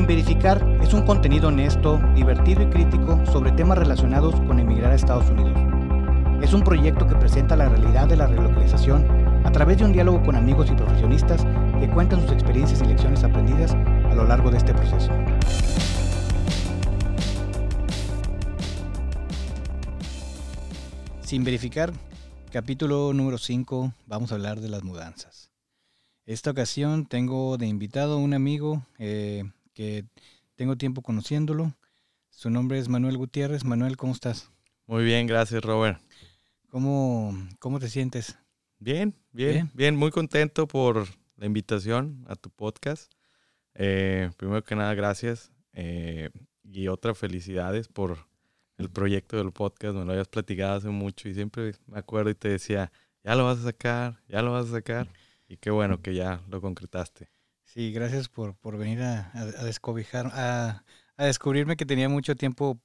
Sin Verificar es un contenido honesto, divertido y crítico sobre temas relacionados con emigrar a Estados Unidos. Es un proyecto que presenta la realidad de la relocalización a través de un diálogo con amigos y profesionistas que cuentan sus experiencias y lecciones aprendidas a lo largo de este proceso. Sin Verificar, capítulo número 5, vamos a hablar de las mudanzas. Esta ocasión tengo de invitado a un amigo eh, que tengo tiempo conociéndolo. Su nombre es Manuel Gutiérrez. Manuel, ¿cómo estás? Muy bien, gracias Robert. ¿Cómo, cómo te sientes? Bien, bien, bien, muy contento por la invitación a tu podcast. Eh, primero que nada, gracias. Eh, y otra, felicidades por el proyecto del podcast. Me lo habías platicado hace mucho y siempre me acuerdo y te decía, ya lo vas a sacar, ya lo vas a sacar. Y qué bueno que ya lo concretaste. Sí, gracias por, por venir a, a, descobijar, a, a, descubrirme que tenía mucho tiempo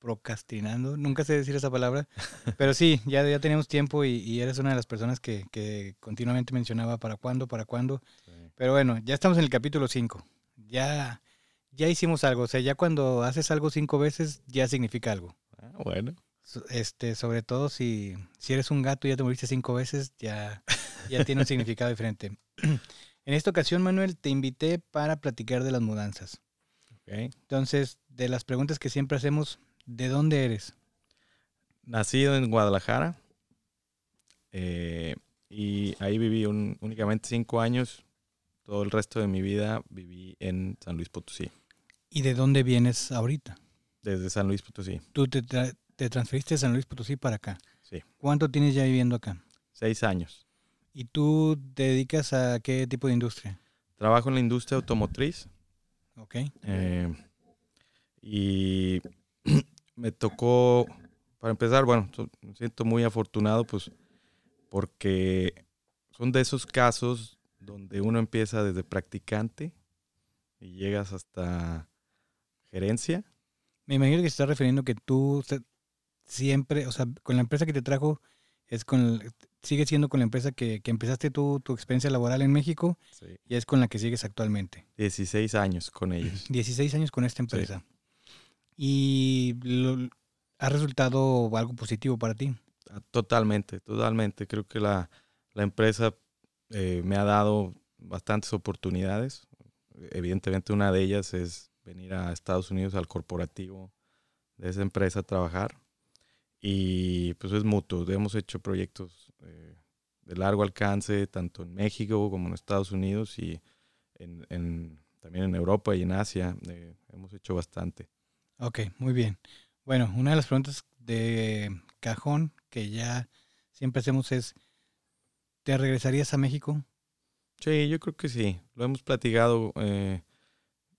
procrastinando. Nunca sé decir esa palabra, pero sí, ya, ya teníamos tiempo y, y eres una de las personas que, que, continuamente mencionaba para cuándo, para cuándo. Sí. Pero bueno, ya estamos en el capítulo 5. Ya, ya hicimos algo. O sea, ya cuando haces algo cinco veces, ya significa algo. Ah, bueno. Este, sobre todo si, si eres un gato y ya te moriste cinco veces, ya, ya tiene un significado diferente. En esta ocasión, Manuel, te invité para platicar de las mudanzas. Okay. Entonces, de las preguntas que siempre hacemos, ¿de dónde eres? Nacido en Guadalajara. Eh, y ahí viví un, únicamente cinco años. Todo el resto de mi vida viví en San Luis Potosí. ¿Y de dónde vienes ahorita? Desde San Luis Potosí. ¿Tú te, tra te transferiste de San Luis Potosí para acá? Sí. ¿Cuánto tienes ya viviendo acá? Seis años. ¿Y tú te dedicas a qué tipo de industria? Trabajo en la industria automotriz. Ok. Eh, y me tocó, para empezar, bueno, me siento muy afortunado, pues, porque son de esos casos donde uno empieza desde practicante y llegas hasta gerencia. Me imagino que se está refiriendo que tú siempre, o sea, con la empresa que te trajo, es con sigue siendo con la empresa que, que empezaste tú, tu experiencia laboral en México Sí. y es con la que sigues actualmente. 16 años con ellos. 16 años con esta empresa. ¿Y lo, ha resultado algo positivo para ti? Ah, Totalmente, totalmente. Creo que la, la empresa eh, me ha dado bastantes oportunidades. Evidentemente una de ellas es venir a Estados Unidos al corporativo de esa empresa a trabajar. Y pues es mutuo. Hemos hecho proyectos eh, de largo alcance, tanto en México como en Estados Unidos y en, en, también en Europa y en Asia. Eh, hemos hecho bastante. Ok, muy bien. Bueno, una de las preguntas de cajón que ya siempre hacemos es, ¿te regresarías a México? Sí, yo creo que sí. Lo hemos platicado eh,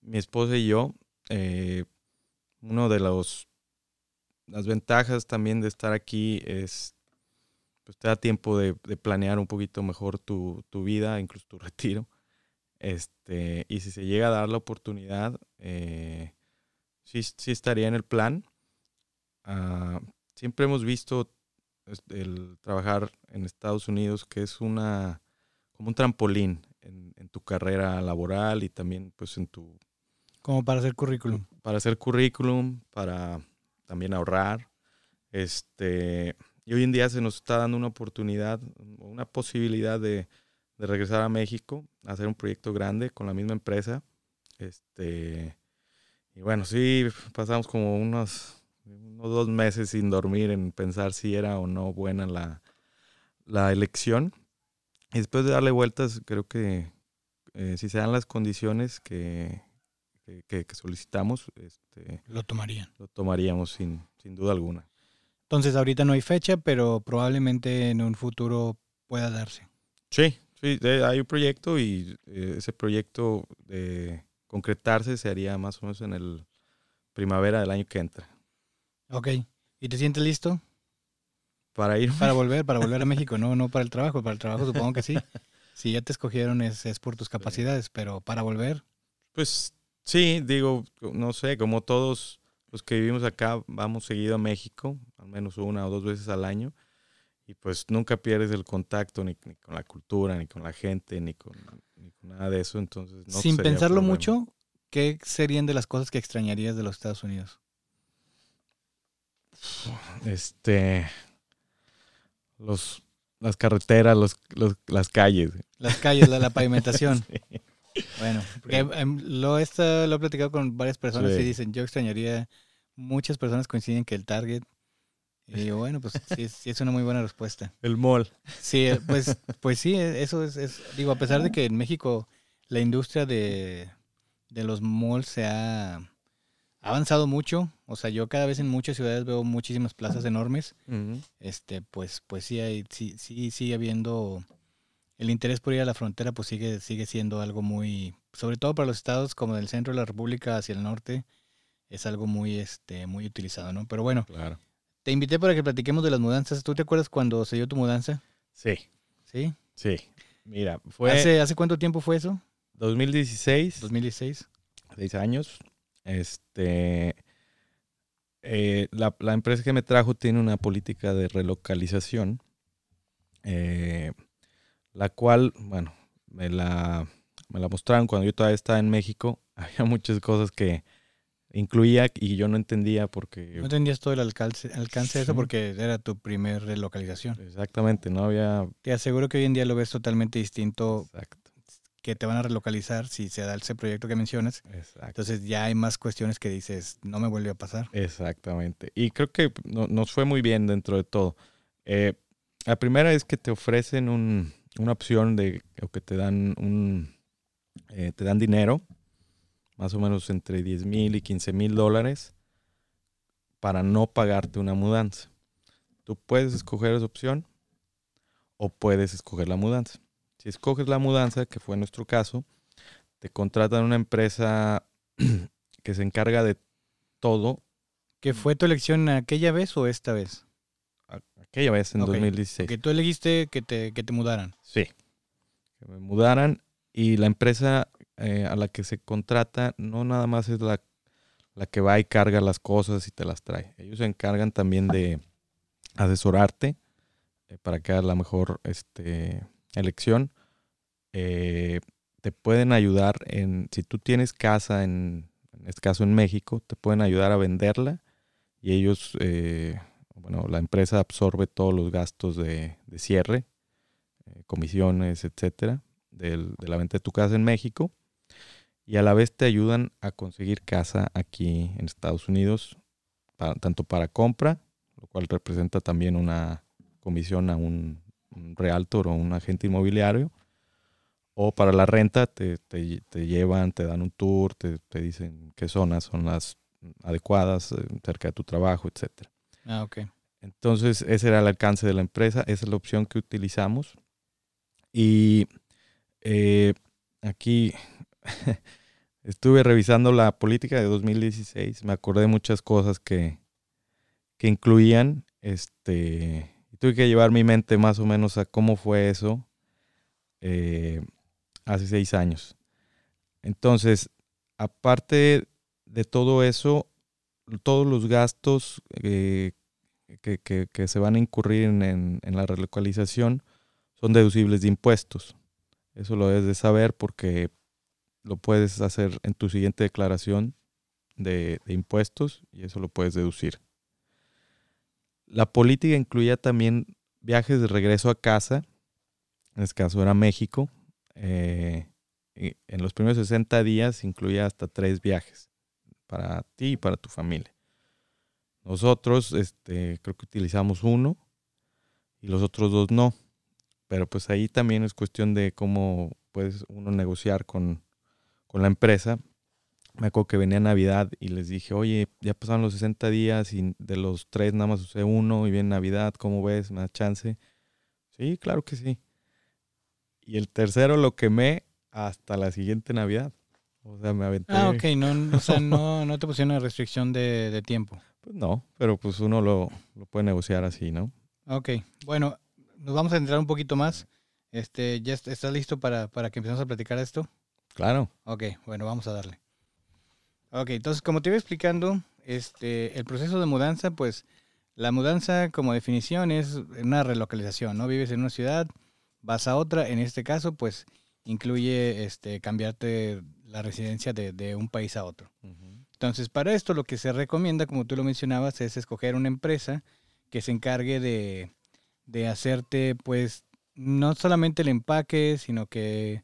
mi esposa y yo. Eh, uno de los las ventajas también de estar aquí es pues te da tiempo de, de planear un poquito mejor tu, tu, vida, incluso tu retiro. Este, y si se llega a dar la oportunidad, eh, sí, sí, estaría en el plan. Uh, siempre hemos visto el trabajar en Estados Unidos que es una como un trampolín en, en, tu carrera laboral y también pues en tu como para hacer currículum para hacer currículum para también ahorrar este y hoy en día se nos está dando una oportunidad una posibilidad de, de regresar a México a hacer un proyecto grande con la misma empresa este y bueno sí pasamos como unos unos dos meses sin dormir en pensar si era o no buena la, la elección. Y después de darle vueltas, creo que eh, si se dan las condiciones que, que, que solicitamos, este, lo tomarían. Lo tomaríamos sin, sin duda alguna. Entonces ahorita no hay fecha, pero probablemente en un futuro pueda darse. Sí, sí, hay un proyecto y eh, ese proyecto de concretarse se haría más o menos en el primavera del año que entra. Ok. ¿Y te sientes listo? Para ir. Para volver, para volver a México, no, no para el trabajo. Para el trabajo supongo que sí. Si ya te escogieron es, es por tus capacidades, pero para volver. Pues sí, digo, no sé, como todos los que vivimos acá, vamos seguido a México, al menos una o dos veces al año. Y pues nunca pierdes el contacto ni, ni con la cultura, ni con la gente, ni con, ni con nada de eso. Entonces, no Sin pensarlo mucho, ¿qué serían de las cosas que extrañarías de los Estados Unidos? Este. Los, las carreteras, los, los- las calles. Las calles, la, la pavimentación. Sí. Bueno, porque, em, lo, he estado- lo he platicado con varias personas y Sí. dicen, yo extrañaría, muchas personas coinciden que el Target. Y digo, bueno, pues sí, es- sí es una muy buena respuesta. El mall. Sí, eh, pues, pues sí, eh, eso es, es- digo, a pesar de que en México la industria de, de los malls se ha, ha avanzado mucho, o sea, yo cada vez en muchas ciudades veo muchísimas plazas enormes, este, pues, pues sí hay, sí, sí sigue habiendo el interés por ir a la frontera, pues sigue, sigue siendo algo muy, sobre todo para los estados como del centro de la República hacia el norte, es algo muy, este, muy utilizado, ¿no? Pero bueno, Claro. te invité para que platiquemos de las mudanzas. ¿Tú te acuerdas cuando se dio tu mudanza? Sí, ¿Sí? sí. Mira, fue ¿Hace, ¿Hace cuánto tiempo fue eso? 2016, 2016. seis años. Este. eh, la, la empresa que me trajo tiene una política de relocalización. eh, la cual, bueno, me la, me la mostraron cuando yo todavía estaba en México. Había muchas cosas que incluía y yo no entendía porque... No entendías todo el alcance, alcance de eso porque era tu primer relocalización. Exactamente, no había... Te aseguro que hoy en día lo ves totalmente distinto Exacto, que te van a relocalizar si se da ese proyecto que mencionas. exacto. Entonces ya hay más cuestiones que dices, no me vuelve a pasar. Exactamente. Y creo que no- nos fue muy bien dentro de todo. Eh, la primera es que te ofrecen un- una opción de o que te dan un eh, te dan dinero, más o menos entre 10 mil y 15 mil dólares, para no pagarte una mudanza. Tú puedes escoger esa opción o puedes escoger la mudanza. Si escoges la mudanza, que fue nuestro caso, te contratan una empresa que se encarga de todo ¿Que fue tu elección aquella vez o esta vez? aquella vez en Ok, 2016. Que tú elegiste que te, que te mudaran. Sí. Que me mudaran y la empresa eh, a la que se contrata no nada más es la, la que va y carga las cosas y te las trae. Ellos se encargan también de asesorarte eh, para que hagas la mejor este, elección. Eh, te pueden ayudar en, si tú tienes casa, en, en este caso en México, te pueden ayudar a venderla y ellos, bueno, la empresa absorbe todos los gastos de, de cierre, comisiones, etcétera, del- de la venta de tu casa en México. Y a la vez te ayudan a conseguir casa aquí en Estados Unidos, tanto para compra, lo cual representa también una comisión a un, un realtor o un agente inmobiliario, o para la renta te, te- te llevan, te dan un tour, te, te dicen qué zonas son las adecuadas eh, cerca de tu trabajo, etcétera. Ah, ok. Entonces, ese era el alcance de la empresa, esa es la opción que utilizamos. Y eh, aquí estuve revisando la política de 2016, me acordé muchas cosas que, que incluían, este, tuve que llevar mi mente más o menos a cómo fue eso eh, hace seis años. Entonces, aparte de todo eso, todos los gastos eh, que, que- se van a incurrir en, en- en la relocalización son deducibles de impuestos. Eso lo debes de saber porque lo puedes hacer en tu siguiente declaración de, impuestos y eso lo puedes deducir. La política incluía también viajes de regreso a casa, en este caso era México. eh, en los primeros 60 días incluía hasta tres viajes para ti y para tu familia. Nosotros, este, creo que utilizamos uno y los otros dos no. Pero pues ahí también es cuestión de cómo puedes uno negociar con, con la empresa. Me acuerdo que venía Navidad y les dije, oye, ya pasaron los 60 días y de los tres nada más usé uno y viene Navidad, ¿cómo ves? ¿Me da chance? Sí, claro que sí. Y el tercero lo quemé hasta la siguiente Navidad. O sea, me aventé. Ah, ok. No, o sea, no, no te pusieron una restricción de, de tiempo. Pues no, pero pues uno lo, lo puede negociar así, ¿no? Ok. Bueno, nos vamos a entrar un poquito más. Este, ¿Ya est- estás listo para, para que empecemos a platicar esto? Claro. Ok, bueno, vamos a darle. Ok, entonces como te iba explicando, este, el proceso de mudanza, pues la mudanza como definición es una relocalización, ¿no? Vives en una ciudad, vas a otra, en este caso, pues incluye este, cambiarte la residencia de, de un país a otro. Entonces, para esto lo que se recomienda, como tú lo mencionabas, es escoger una empresa que se encargue de, de hacerte, pues, no solamente el empaque, sino que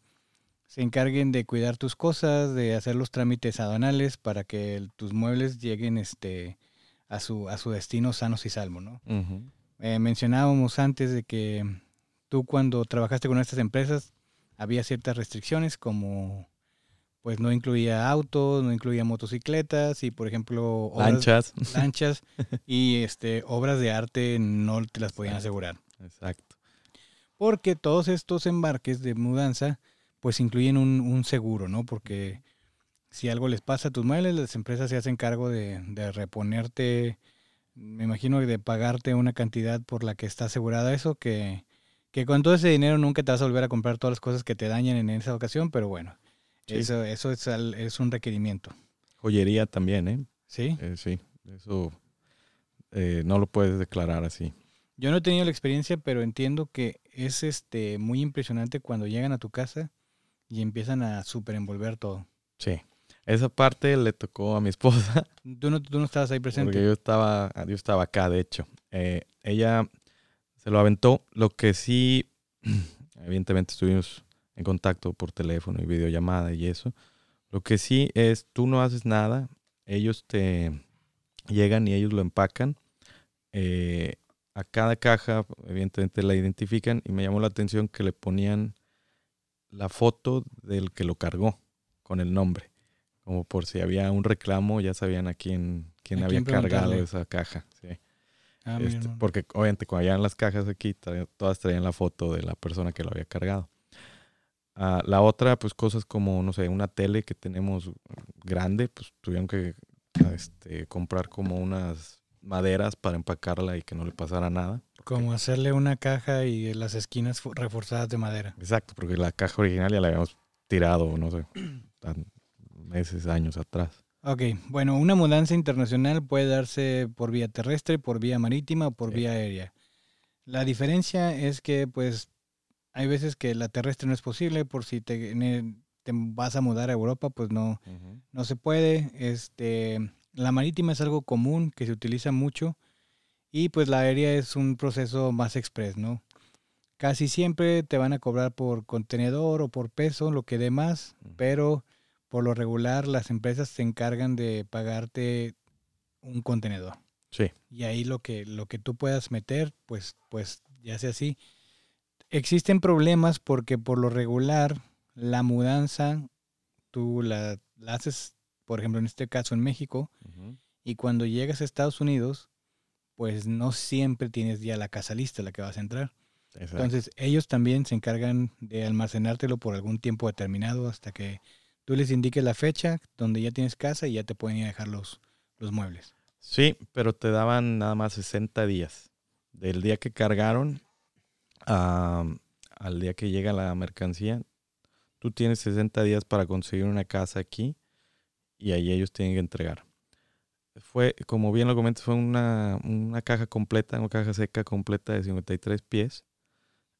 se encarguen de cuidar tus cosas, de hacer los trámites aduanales para que el- tus muebles lleguen este, a, su, a su destino sanos y salvos, ¿no? Eh, mencionábamos antes de que tú cuando trabajaste con estas empresas había ciertas restricciones como pues no incluía autos, no incluía motocicletas y por ejemplo obras- Lanchas. lanchas y este obras de arte no te las podían asegurar. Exacto. Porque todos estos embarques de mudanza pues incluyen un, un seguro, ¿no? Porque si algo les pasa a tus muebles, las empresas se hacen cargo de, de reponerte, me imagino que de pagarte una cantidad por la que está asegurada eso, que, que con todo ese dinero nunca te vas a volver a comprar todas las cosas que te dañan en esa ocasión, pero bueno, Sí. eso, eso es, al- es un requerimiento, Joyería también, ¿eh? ¿sí? Eh, sí, eso eh, no lo puedes declarar así. Yo no he tenido la experiencia, pero entiendo que es este muy impresionante cuando llegan a tu casa y empiezan a super envolver todo. Sí. Esa parte le tocó a mi esposa, Tú no, tú no estabas ahí presente. porque yo estaba, yo estaba acá, de hecho. Eh, ella se lo aventó. Lo que sí, evidentemente estuvimos en contacto por teléfono y videollamada y eso. Lo que sí es, tú no haces nada, ellos te llegan y ellos lo empacan. Eh, a cada caja, evidentemente la identifican y me llamó la atención que le ponían la foto del que lo cargó con el nombre. Como por si había un reclamo, ya sabían a quién, quién A había quién cargado esa caja. Sí. Ah, Este, porque obviamente cuando llegan las cajas aquí, todas traían la foto de la persona que lo había cargado. Ah, la otra, pues cosas como, no sé, una tele que tenemos grande, pues tuvieron que este, comprar como unas maderas para empacarla y que no le pasara nada. Como hacerle una caja y las esquinas reforzadas de madera. Exacto, porque la caja original ya la habíamos tirado, no sé, meses, años atrás. Ok, bueno, una mudanza internacional puede darse por vía terrestre, por vía marítima o por Sí. vía aérea. La diferencia es que, pues, hay veces que la terrestre no es posible, por si te vas a mudar a Europa, pues no, no se puede. Este, la marítima es algo común que se utiliza mucho y pues la aérea es un proceso más express, ¿no? Casi siempre te van a cobrar por contenedor o por peso, lo que dé más, pero por lo regular las empresas se encargan de pagarte un contenedor. Sí, Y ahí lo que, lo que tú puedas meter, pues, pues ya sea así. Existen problemas porque por lo regular la mudanza tú la, la haces, por ejemplo, en este caso en México, y cuando llegas a Estados Unidos, pues no siempre tienes ya la casa lista, la que vas a entrar. exacto. Entonces ellos también se encargan de almacenártelo por algún tiempo determinado hasta que tú les indiques la fecha donde ya tienes casa y ya te pueden ir a dejar los, los muebles. Sí, pero te daban nada más 60 días. Del día que cargaron a- al día que llega la mercancía, tú tienes 60 días para conseguir una casa aquí y ahí ellos tienen que entregar. Fue, como bien lo comentas, fue una, una caja completa, una caja seca completa de 53 pies.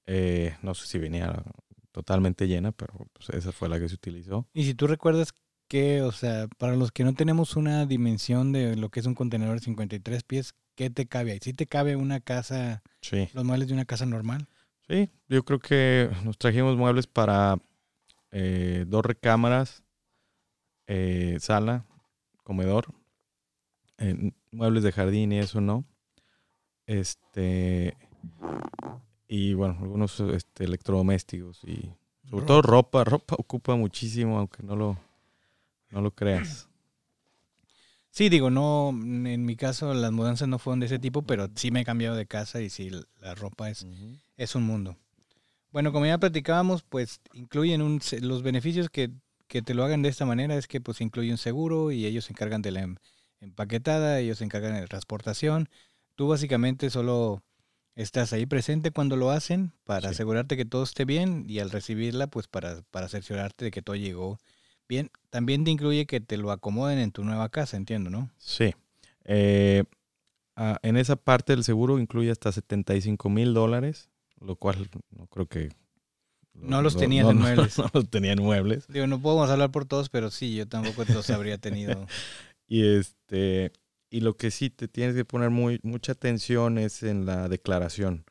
Eh, no sé si venía totalmente llena, pero pues, esa fue la que se utilizó. Y si tú recuerdas que, o sea, para los que no tenemos una dimensión de lo que es un contenedor de 53 pies, ¿qué te cabe ahí? ¿Sí te cabe una casa, Sí. los muebles de una casa normal? Sí, yo creo que nos trajimos muebles para eh, dos recámaras, eh, sala, comedor, eh, muebles de jardín y eso no. Este y bueno, algunos este, electrodomésticos y sobre todo ropa, ropa ocupa muchísimo, aunque no lo no lo creas. Sí, digo, no, en mi caso las mudanzas no fueron de ese tipo, pero sí me he cambiado de casa y sí, la ropa es, es un mundo. Bueno, como ya platicábamos, pues incluyen un, los beneficios que, que te lo hagan de esta manera es que pues incluye un seguro y ellos se encargan de la em- empaquetada, ellos se encargan de la transportación. Tú básicamente solo estás ahí presente cuando lo hacen para Sí. asegurarte que todo esté bien y al recibirla pues para, para cerciorarte de que todo llegó bien. También te incluye que te lo acomoden en tu nueva casa, entiendo, ¿no? Sí. Eh, ah, en esa parte del seguro incluye hasta 75 mil dólares, lo cual no creo que No los tenías en muebles. No, los tenía en muebles. Digo, no podemos hablar por todos, pero sí, yo tampoco los habría tenido. y este y lo que sí te tienes que poner muy mucha atención es en la declaración.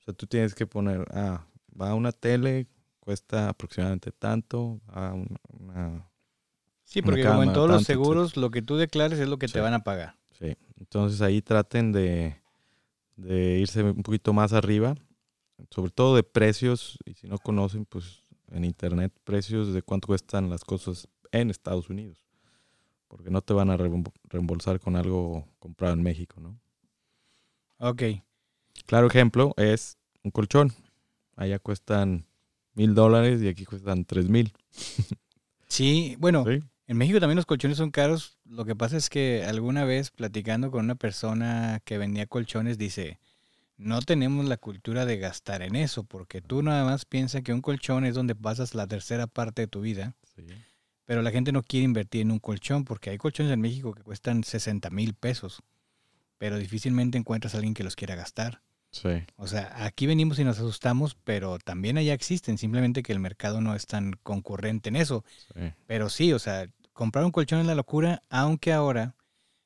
O sea, tú tienes que poner, ah, va a una tele, cuesta aproximadamente tanto, a una, Sí, porque como en todos los seguros, lo que tú declares es lo que te van a pagar. Sí, entonces ahí traten de, de irse un poquito más arriba, sobre todo de precios, y si no conocen, pues en internet, precios de cuánto cuestan las cosas en Estados Unidos porque no te van a reembolsar con algo comprado en México, ¿no? Ok. Claro ejemplo es un colchón. Allá cuestan mil dólares y aquí cuestan tres mil. sí, bueno, en México también los colchones son caros. Lo que pasa es que alguna vez platicando con una persona que vendía colchones dice, no tenemos la cultura de gastar en eso, porque tú nada más piensas que un colchón es donde pasas la tercera parte de tu vida. Sí pero la gente no quiere invertir en un colchón porque hay colchones en México que cuestan 60 mil pesos, pero difícilmente encuentras a alguien que los quiera gastar. Sí. O sea, aquí venimos y nos asustamos, pero también allá existen, simplemente que el mercado no es tan concurrente en eso. Sí. Pero sí, o sea, comprar un colchón es la locura, aunque ahora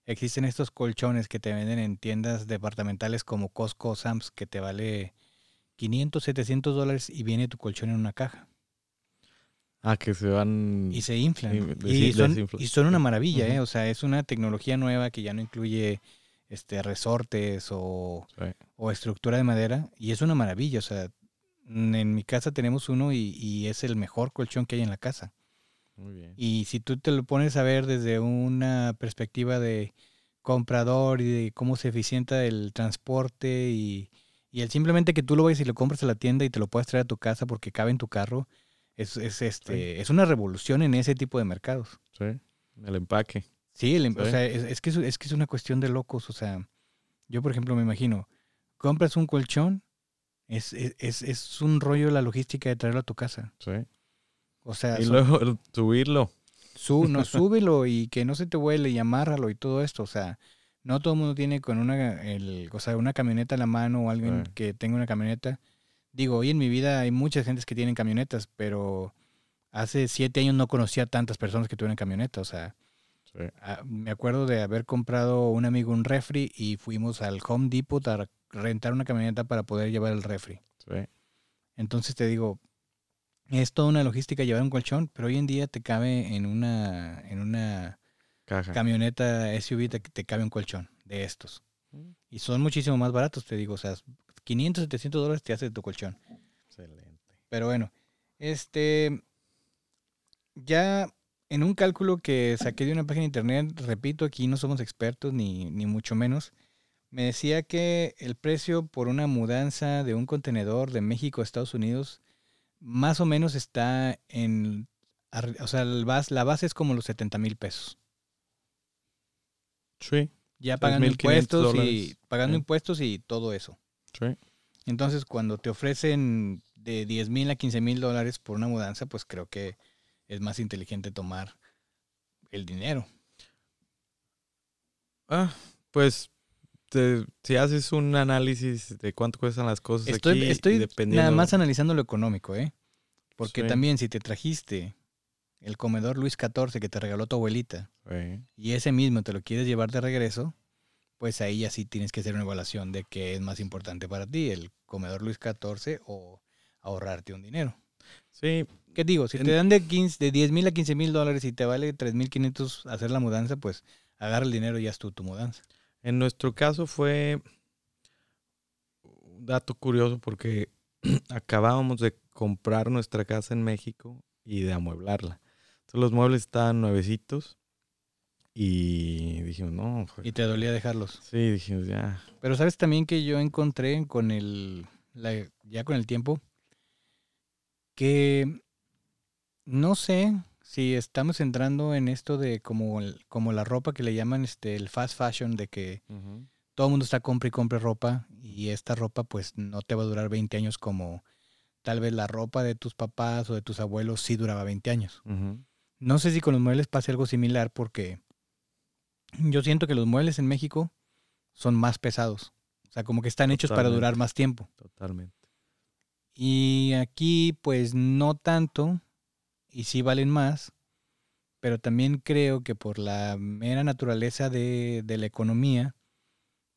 existen estos colchones que te venden en tiendas departamentales como Costco o Sam's que te vale 500, 700 dólares y viene tu colchón en una caja. Ah, que se van... Y se inflan. Y, son, una maravilla, ¿eh? O sea, es una tecnología nueva que ya no incluye este resortes o, estructura de madera. Y es una maravilla, o sea, en mi casa tenemos uno y, es el mejor colchón que hay en la casa. Muy bien. Y si tú te lo pones a ver desde una perspectiva de comprador y de cómo se eficienta el transporte y, y el simplemente que tú lo vayas y lo compras a la tienda y te lo puedes traer a tu casa porque cabe en tu carro, es, este, es una revolución en ese tipo de mercados. Sí, el empaque. Sí, em, o sea, es, que es, que es una cuestión de locos. O sea, yo, por ejemplo, me imagino, compras un colchón, es, es, es un rollo la logística de traerlo a tu casa. Sí. O sea, y luego subirlo. Su, no, súbelo y que no se te huele y amárralo y todo esto. O sea, no todo el mundo tiene con una, el, o sea, una camioneta en la mano o alguien que tenga una camioneta digo, hoy en mi vida hay muchas gentes que tienen camionetas, pero hace siete años no conocía tantas personas que tuvieran camioneta. O sea, ah, me acuerdo de haber comprado un amigo un refri y fuimos al Home Depot a rentar una camioneta para poder llevar el refri. Entonces te digo, es toda una logística llevar un colchón, pero hoy en día te cabe en una, en una camioneta SUV, te, te cabe un colchón de estos. Mm. Y son muchísimo más baratos, te digo. O sea, 500, 700 dólares te hace tu colchón. Excelente. Pero bueno, este, ya en un cálculo que saqué de una página de internet, repito, aquí no somos expertos ni, ni mucho menos, me decía que el precio por una mudanza de un contenedor de México a Estados Unidos más o menos está en, o sea, la base es como los 70 mil pesos. Sí. Ya pagando impuestos y pagando impuestos y todo eso. Entonces, cuando te ofrecen de 10 mil a 15 mil dólares por una mudanza, pues creo que es más inteligente tomar el dinero. Ah, pues si haces un análisis de cuánto cuestan las cosas estoy, aquí, estoy nada más analizando lo económico, ¿eh? Porque también si te trajiste el comedor Luis XIV que te regaló tu abuelita y ese mismo te lo quieres llevar de regreso, pues ahí ya sí tienes que hacer una evaluación de qué es más importante para ti, el comedor Luis XIV o ahorrarte un dinero. Sí. ¿Qué digo? Si te dan de, 15, de 10 mil a 15 mil dólares y te vale 3 mil 500 hacer la mudanza, pues agarra el dinero y haz tú tu mudanza. En nuestro caso fue un dato curioso porque acabábamos de comprar nuestra casa en México y de amueblarla. Entonces los muebles estaban nuevecitos y dijimos, no. ¿Y te dolía dejarlos? Sí, dijimos, ya. Pero sabes también que yo encontré con el, ya con el tiempo, que no sé si estamos entrando en esto de como, como la ropa que le llaman este, el fast fashion, de que todo el mundo está compra y compra ropa y esta ropa pues no te va a durar 20 años como tal vez la ropa de tus papás o de tus abuelos sí duraba 20 años. No sé si con los muebles pase algo similar porque yo siento que los muebles en México son más pesados. O sea, como que están hechos para durar más tiempo. Totalmente. Y aquí pues no tanto, y sí valen más, pero también creo que por la mera naturaleza de, de la economía,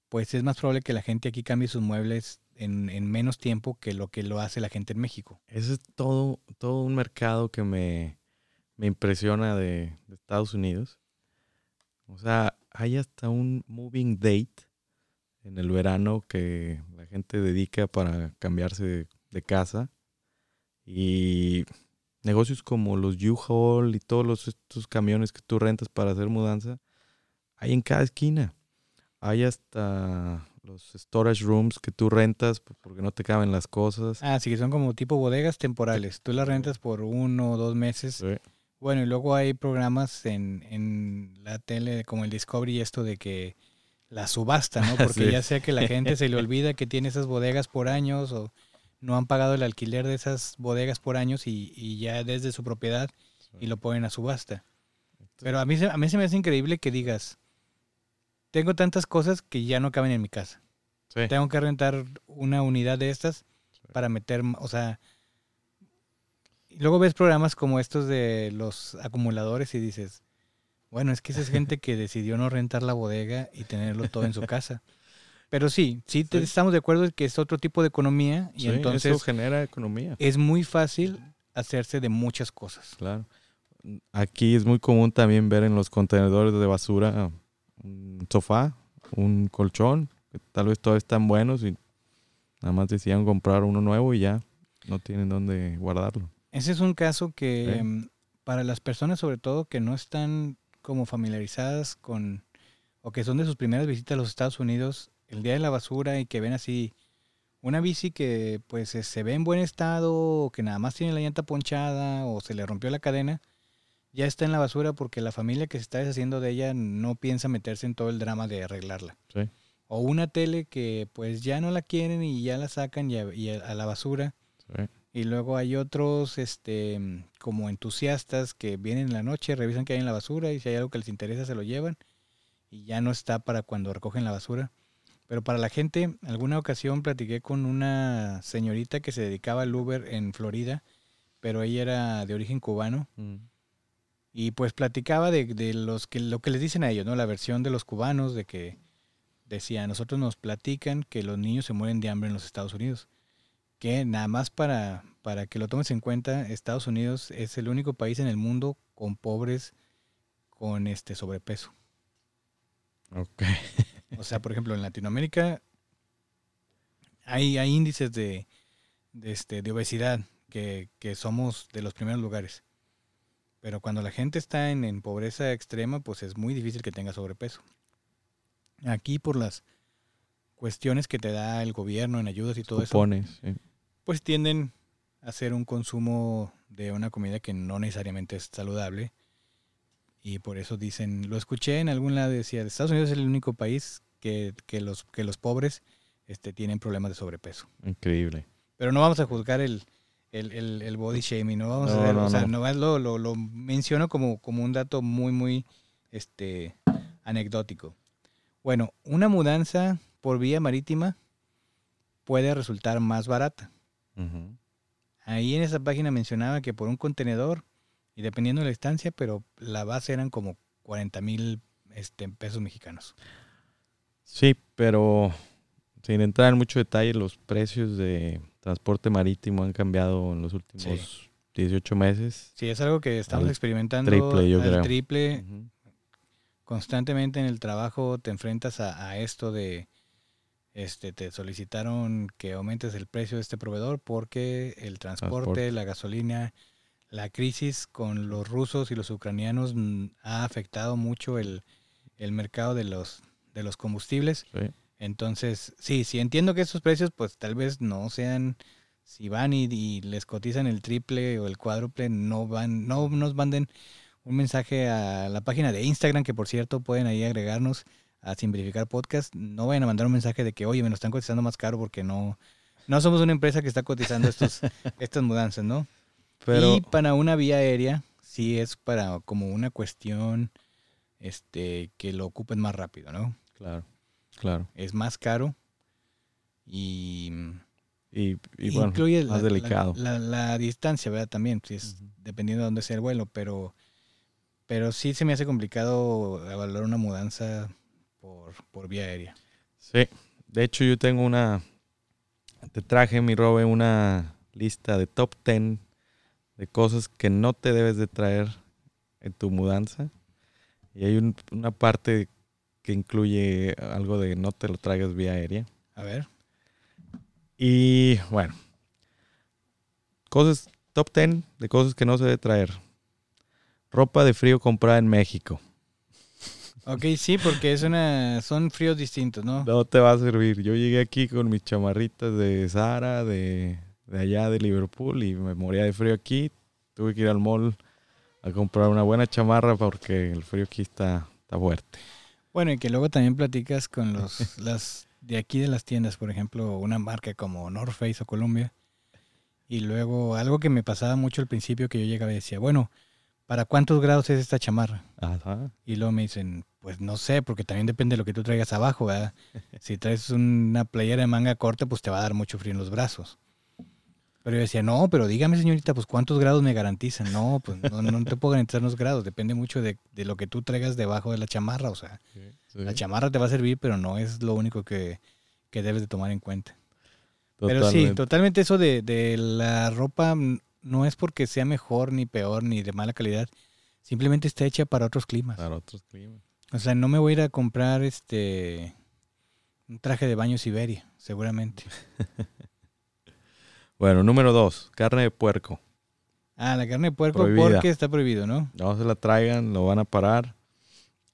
pues es más probable que la gente aquí cambie sus muebles en, en, menos tiempo que lo que lo hace la gente en México. Ese es todo, todo un mercado que me, me impresiona de, de, Estados Unidos. O sea, hay hasta un moving date en el verano que la gente dedica para cambiarse de, de casa. Y negocios como los U-Haul y todos los, estos camiones que tú rentas para hacer mudanza, hay en cada esquina. Hay hasta los storage rooms que tú rentas porque no te caben las cosas. Ah, sí, que son como tipo bodegas temporales. Tú las rentas por uno o dos meses. Sí. Bueno, y luego hay programas en, en la tele como el Discovery y esto de que la subasta, ¿no? Porque Sí. ya sea que la gente se le olvida que tiene esas bodegas por años o no han pagado el alquiler de esas bodegas por años y, y ya desde su propiedad y lo ponen a subasta. Pero a mí, se- a mí se me hace increíble que digas, tengo tantas cosas que ya no caben en mi casa. Sí. Tengo que rentar una unidad de estas Sí. para meter, o sea... y luego ves programas como estos de los acumuladores y dices, bueno, es que esa es gente que decidió no rentar la bodega y tenerlo todo en su casa. Pero sí, sí, te- Sí. estamos de acuerdo en que es otro tipo de economía y Sí, entonces eso genera economía. es muy fácil hacerse de muchas cosas. Claro. Aquí es muy común también ver en los contenedores de basura un sofá, un colchón, que tal vez todavía están buenos y nada más decían comprar uno nuevo y ya no tienen dónde guardarlo. Ese es un caso que Sí. mm, para las personas sobre todo que no están como familiarizadas con o que son de sus primeras visitas a los Estados Unidos, el día de la basura y que ven así una bici que pues se ve en buen estado o que nada más tiene la llanta ponchada o se le rompió la cadena, ya está en la basura porque la familia que se está deshaciendo de ella no piensa meterse en todo el drama de arreglarla. Sí. O una tele que pues ya no la quieren y ya la sacan y a- y a- a la basura. Sí. Y luego hay otros, este, como entusiastas que vienen en la noche, revisan qué hay en la basura y si hay algo que les interesa se lo llevan y ya no está para cuando recogen la basura. Pero para la gente, alguna ocasión platiqué con una señorita que se dedicaba al Uber en Florida, pero ella era de origen cubano Mm. y pues platicaba de, de los que lo que les dicen a ellos, ¿no? La versión de los cubanos de que decía, nosotros nos platican que los niños se mueren de hambre en los Estados Unidos. Que nada más para, para que lo tomes en cuenta, Estados Unidos es el único país en el mundo con pobres con este sobrepeso. Ok. O sea, por ejemplo, en Latinoamérica hay, hay índices de, de, este, de obesidad que, que somos de los primeros lugares. Pero cuando la gente está en, en pobreza extrema, pues es muy difícil que tenga sobrepeso. Aquí por las cuestiones que te da el gobierno en ayudas y todo eso, sí. pues tienden a hacer un consumo de una comida que no necesariamente es saludable. Y por eso dicen, lo escuché en algún lado, decía, Estados Unidos es el único país que, que los, que los pobres este, tienen problemas de sobrepeso. Increíble. Pero no vamos a juzgar el, el, el- el body shaming, no vamos a hacer, no, o sea, no. nomás lo, lo, lo menciono como, como un dato muy, muy este, anecdótico. Bueno, una mudanza por vía marítima puede resultar más barata. Ahí en esa página mencionaba que por un contenedor, y dependiendo de la distancia, pero la base eran como 40 mil este, pesos mexicanos. Sí, pero sin entrar en mucho detalle, los precios de transporte marítimo han cambiado en los últimos 18 meses. Sí, es algo que estamos Al experimentando triple, yo al creo. triple. Constantemente en el trabajo te enfrentas a, a esto de, este, te solicitaron que aumentes el precio de este proveedor porque el transporte, Transporte. la gasolina, la crisis con los rusos y los ucranianos mm, ha afectado mucho el, el mercado de los, de los combustibles. Sí. Entonces, sí, sí entiendo que esos precios pues tal vez no sean, si van y, y les cotizan el triple o el cuádruple, no van, no nos manden un mensaje a la página de Instagram, que por cierto pueden ahí agregarnos a Sin Verificar Podcast. No vayan a mandar un mensaje de que, oye, me lo están cotizando más caro porque no, no somos una empresa que está cotizando estos, estas mudanzas, ¿no? Pero Y para una vía aérea, sí es para como una cuestión este, que lo ocupen más rápido, ¿no? Claro, claro. Es más caro y, y, y bueno, Incluye más la, delicado. La, la- la distancia, ¿verdad? También, si es, Ujú. dependiendo de dónde sea el vuelo, pero, pero sí se me hace complicado evaluar una mudanza por, por vía aérea. Sí, de hecho yo tengo una, te traje mi robe una lista de top 10 de cosas que no te debes de traer en tu mudanza. Y hay un- una parte que incluye algo de no te lo traigas vía aérea. A ver. Y bueno, cosas, top 10 de cosas que no se debe traer. Ropa de frío comprada en México. Ok, sí, porque es una, son fríos distintos, ¿no? No te va a servir. Yo llegué aquí con mis chamarritas de Zara, de, de allá de Liverpool, y me moría de frío aquí. Tuve que ir al mall a comprar una buena chamarra porque el frío aquí está, está fuerte. Bueno, y que luego también platicas con los las de aquí de las tiendas, por ejemplo, una marca como North Face o Columbia. Y luego algo que me pasaba mucho al principio que yo llegaba y decía, bueno, ¿para cuántos grados es esta chamarra? Ajá. Y luego me dicen, pues no sé, porque también depende de lo que tú traigas abajo, ¿verdad? Si traes una playera de manga corta, pues te va a dar mucho frío en los brazos. Pero yo decía, no, pero dígame, señorita, pues ¿cuántos grados me garantizan? No, pues no, no te puedo garantizar los grados, depende mucho de, de lo que tú traigas debajo de la chamarra, o sea, la chamarra te va a servir, pero no es lo único que, que debes de tomar en cuenta. Pero sí, Totalmente. eso de, de la ropa no es porque sea mejor ni peor ni de mala calidad, simplemente está hecha para otros climas. Para otros climas. O sea, no me voy a ir a comprar este un traje de baño Siberia, seguramente. Bueno, número dos, carne de puerco. Ah, la carne de puerco Prohibida. porque está prohibido, ¿no? No se la traigan, lo van a parar.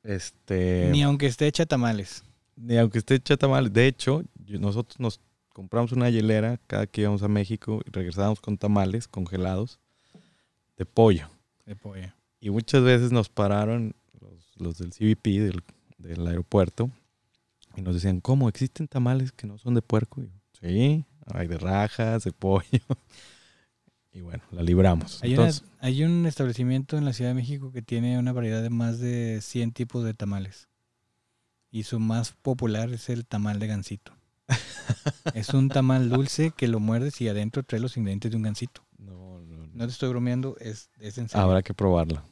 Este. Ni aunque esté hecha tamales. Ni aunque esté hecha tamales. De hecho, nosotros nos compramos una hielera cada que íbamos a México y regresábamos con tamales congelados de pollo. De pollo. Y muchas veces nos pararon los, los del CBP, del, del aeropuerto, y nos decían, ¿cómo? ¿Existen tamales que no son de puerco? Y yo, sí, hay de rajas, de pollo. Y bueno, la libramos. Hay, una- Entonces, hay un establecimiento en la Ciudad de México que tiene una variedad de más de 100 tipos de tamales. Y su más popular es el tamal de gansito. es un tamal dulce que lo muerdes y adentro trae los ingredientes de un gansito. no, no, no. No te estoy bromeando, es, es en serio. Habrá que probarla.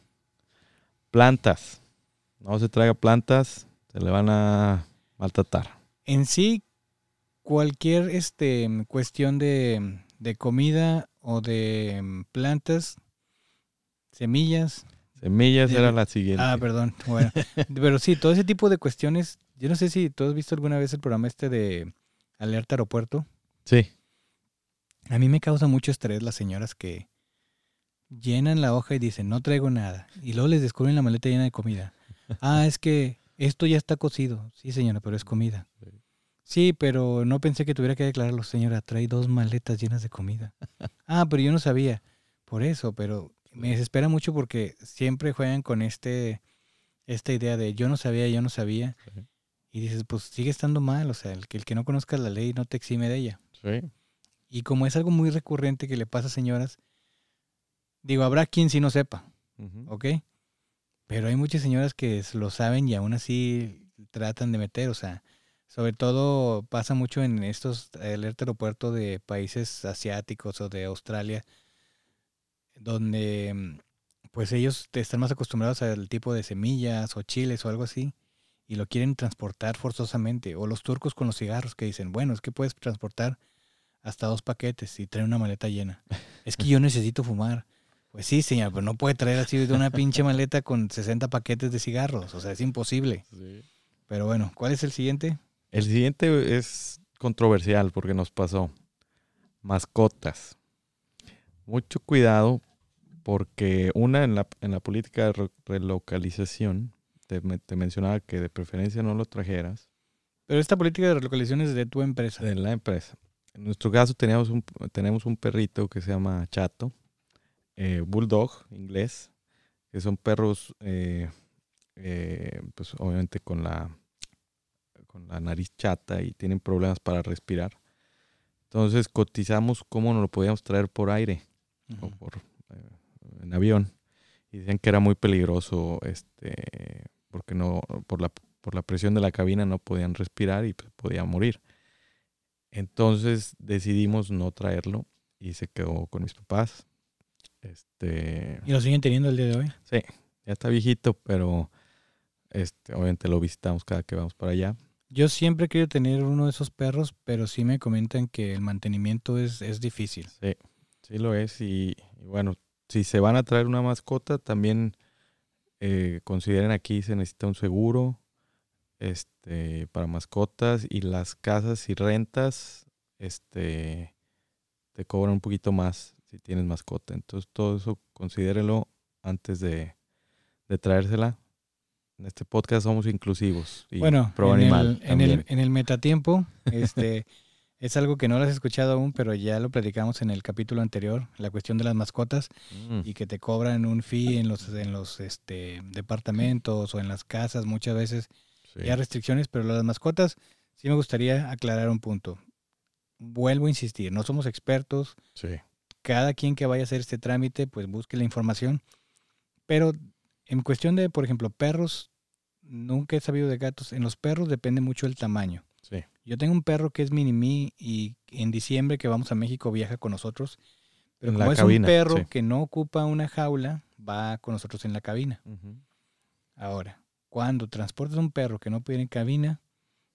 Plantas. No se traiga plantas, se le van a maltratar. En sí, cualquier este, cuestión de, de comida o de mm, plantas, semillas. Semillas era la siguiente. Ah, perdón. Bueno, pero sí, todo ese tipo de cuestiones. Yo no sé si tú has visto alguna vez el programa este de Alerta Aeropuerto. Sí. A mí me causa mucho estrés las señoras que llenan la hoja y dicen, no traigo nada. Y luego les descubren la maleta llena de comida. Ah, es que esto ya está cocido. Sí, señora, pero es comida. Sí. Pero no pensé que tuviera que declararlo. Señora, trae dos maletas llenas de comida. Ah, pero yo no sabía. Por eso, pero me desespera mucho porque siempre juegan con este esta idea de yo no sabía, yo no sabía. Sí. Y dices, pues sigue estando mal. O sea, el que, el que no conozca la ley no te exime de ella. Sí. Y como es algo muy recurrente que le pasa a señoras, digo, habrá quien sí no sepa. ¿ok? Pero hay muchas señoras que lo saben y aún así tratan de meter, o sea, sobre todo pasa mucho en estos alerta aeropuerto de países asiáticos o de Australia, donde mm, pues ellos están más acostumbrados al tipo de semillas o chiles o algo así y lo quieren transportar forzosamente. O los turcos con los cigarros que dicen, bueno, es que puedes transportar hasta dos paquetes y traer una maleta llena. Es que yo necesito fumar. Pues sí, señor, pero no puede traer así de una pinche maleta con 60 paquetes de cigarros. O sea, es imposible. Sí. Pero bueno, ¿cuál es el siguiente? El siguiente es controversial porque nos pasó. Mascotas. Mucho cuidado porque una en la, en la política de re- relocalización te, te mencionaba que de preferencia no lo trajeras Pero esta política de relocalización es de tu empresa. de la empresa. En nuestro caso teníamos un, tenemos un perrito que se llama Chato, eh, Bulldog inglés, que son perros, eh, eh, pues obviamente con la, con la nariz chata y tienen problemas para respirar. Entonces cotizamos cómo nos lo podíamos traer por aire o por, eh, en avión. Y decían que era muy peligroso, este, porque no, por la, por la presión de la cabina no podían respirar y pues, podían morir. Entonces decidimos no traerlo y se quedó con mis papás. Este, ¿Y lo siguen teniendo el día de hoy? sí, ya está viejito, pero este, obviamente lo visitamos cada que vamos para allá. Yo siempre querido tener uno de esos perros, pero sí me comentan que el mantenimiento es, es difícil. Sí, sí lo es. Y, y bueno, si se van a traer una mascota, también eh, consideren aquí se necesita un seguro este, para mascotas y las casas y rentas este, te cobran un poquito más si tienes mascota. Entonces todo eso considérelo antes de, de traérsela. En este podcast somos inclusivos. Y Bueno, pro en animal el, en, el, en el metatiempo, este, es algo que no lo has escuchado aún, pero ya lo platicamos en el capítulo anterior, la cuestión de las mascotas Mm, y que te cobran un fee en los, en los este, departamentos o en las casas muchas veces. sí, Y hay restricciones, pero las mascotas sí me gustaría aclarar un punto. Vuelvo a insistir, no somos expertos, sí, cada quien que vaya a hacer este trámite, pues busque la información. Pero en cuestión de, por ejemplo, perros, nunca he sabido de gatos. En los perros depende mucho el tamaño. sí. Yo tengo un perro que es mini mí y en diciembre que vamos a México viaja con nosotros. Pero En como la es cabina, un perro sí. que no ocupa una jaula, va con nosotros en la cabina. Ahora, cuando transportas un perro que no puede ir en cabina,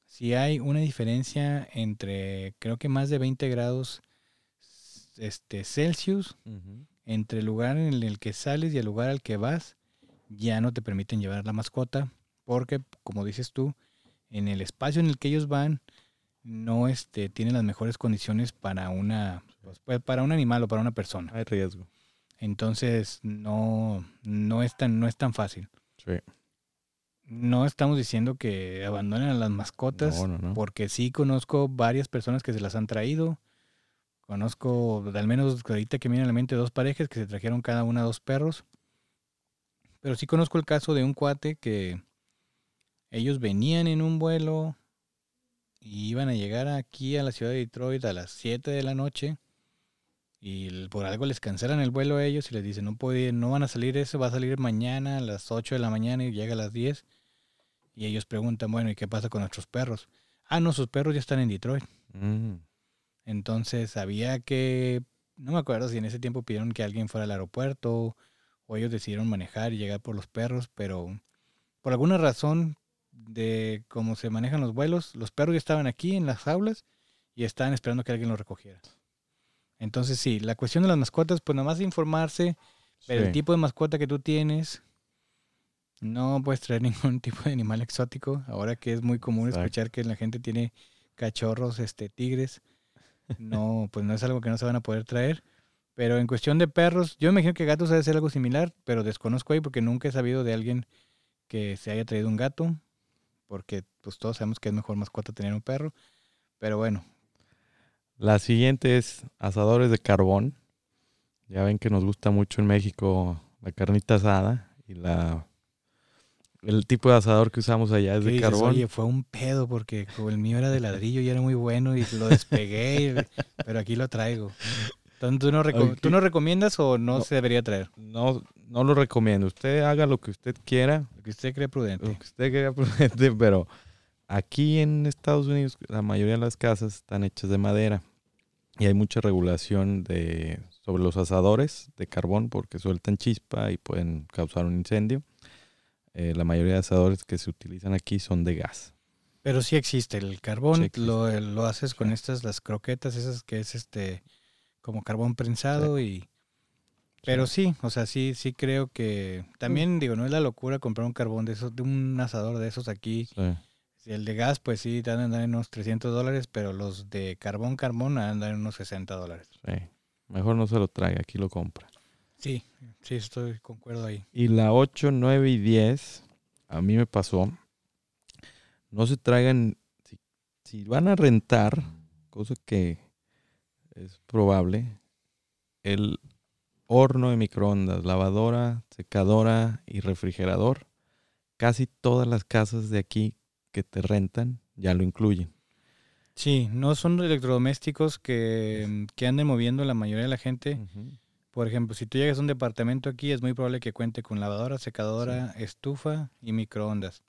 si hay una diferencia entre, creo que más de 20 grados este, Celsius entre el lugar en el que sales y el lugar al que vas, ya no te permiten llevar la mascota, porque, como dices tú, en el espacio en el que ellos van, no este, tienen las mejores condiciones para una pues, pues, para un animal o para una persona. Hay riesgo. Entonces, no, no, es tan, no es tan fácil. Sí. No estamos diciendo que abandonen a las mascotas, No, no, no. porque sí conozco varias personas que se las han traído. Conozco, al menos ahorita que me viene a la mente, dos parejas que se trajeron cada una dos perros. Pero sí conozco el caso de un cuate que ellos venían en un vuelo y iban a llegar aquí a la ciudad de Detroit a las 7 de la noche. Y por algo les cancelan el vuelo a ellos y les dicen, no, puede, no van a salir eso, va a salir mañana a las 8 de la mañana y llega a las 10. Y ellos preguntan, bueno, ¿y qué pasa con nuestros perros? Ah, no, sus perros ya están en Detroit. Mm, Entonces había que, no me acuerdo si en ese tiempo pidieron que alguien fuera al aeropuerto o ellos decidieron manejar y llegar por los perros, pero por alguna razón de cómo se manejan los vuelos, los perros ya estaban aquí en las jaulas y estaban esperando que alguien los recogiera. Entonces sí, la cuestión de las mascotas, pues nada más informarse, ver el sí. tipo de mascota que tú tienes. No puedes traer ningún tipo de animal exótico. Ahora que es muy común Exacto. escuchar que la gente tiene cachorros, este, tigres. No, pues no es algo que no se van a poder traer. Pero en cuestión de perros, yo me imagino que gatos debe ser algo similar, pero desconozco ahí porque nunca he sabido de alguien que se haya traído un gato. Porque pues todos sabemos que es mejor mascota tener un perro. Pero bueno, La siguiente es asadores de carbón. Ya ven que nos gusta mucho en México la carnita asada y la el tipo de asador que usamos allá es ¿qué de dices? carbón. Oye, fue un pedo porque como el mío era de ladrillo y era muy bueno y lo despegué, pero aquí lo traigo. Entonces, ¿tú no, reco- Aquí- ¿tú no recomiendas o no, No. se debería traer? No, no lo recomiendo. Usted haga lo que usted quiera, Lo que usted cree prudente. lo que usted crea prudente, pero aquí en Estados Unidos la mayoría de las casas están hechas de madera y hay mucha regulación de sobre los asadores de carbón porque sueltan chispa y pueden causar un incendio. Eh, la mayoría de asadores que se utilizan aquí son de gas. Pero sí existe el carbón, Sí existe. Lo, lo haces con Sí. estas, las croquetas, esas que es este como carbón prensado y... Pero sí, o sea, sí, sí creo que... También, digo, no es la locura comprar un carbón de esos, de un asador de esos aquí. Sí. El de gas, pues sí, te van a andar en unos 300 dólares, pero los de carbón, carbón, van a andar en unos 60 dólares. Sí. Mejor no se lo traiga, aquí lo compra. Sí, sí, estoy concuerdo ahí. Y la 8, 9 y 10, a mí me pasó. No se traigan, si, si van a rentar, cosa que es probable, el horno de microondas, lavadora, secadora y refrigerador, casi todas las casas de aquí que te rentan ya lo incluyen. Sí, no son electrodomésticos que, que anden moviendo la mayoría de la gente. Por ejemplo, si tú llegas a un departamento aquí, es muy probable que cuente con lavadora, secadora, estufa y microondas.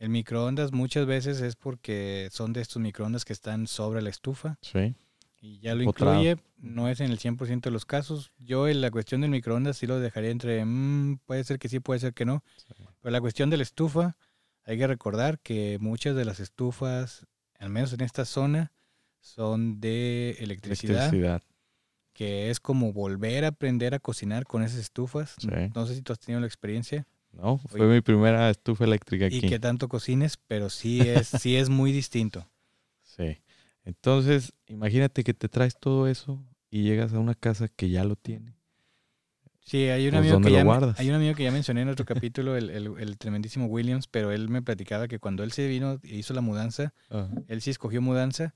El microondas muchas veces es porque son de estos microondas que están sobre la estufa Sí. Y ya lo incluye. No es en el 100% de los casos. Yo en la cuestión del microondas sí lo dejaría entre, mm, puede ser que sí, puede ser que no. Pero la cuestión de la estufa, hay que recordar que muchas de las estufas, al menos en esta zona, son de electricidad, Electricidad. que es como volver a aprender a cocinar con esas estufas. Sí. No sé si tú has tenido la experiencia No, fue Oye. mi primera estufa eléctrica y aquí. que tanto cocines, pero sí es, sí es muy distinto. Sí. Entonces, imagínate que te traes todo eso y llegas a una casa que ya lo tiene. Sí, hay un Pues, amigo ¿dónde que ya, hay un amigo que ya mencioné en otro capítulo, el, el- el tremendísimo Williams, pero él me platicaba que cuando él se vino e hizo la mudanza, él sí escogió mudanza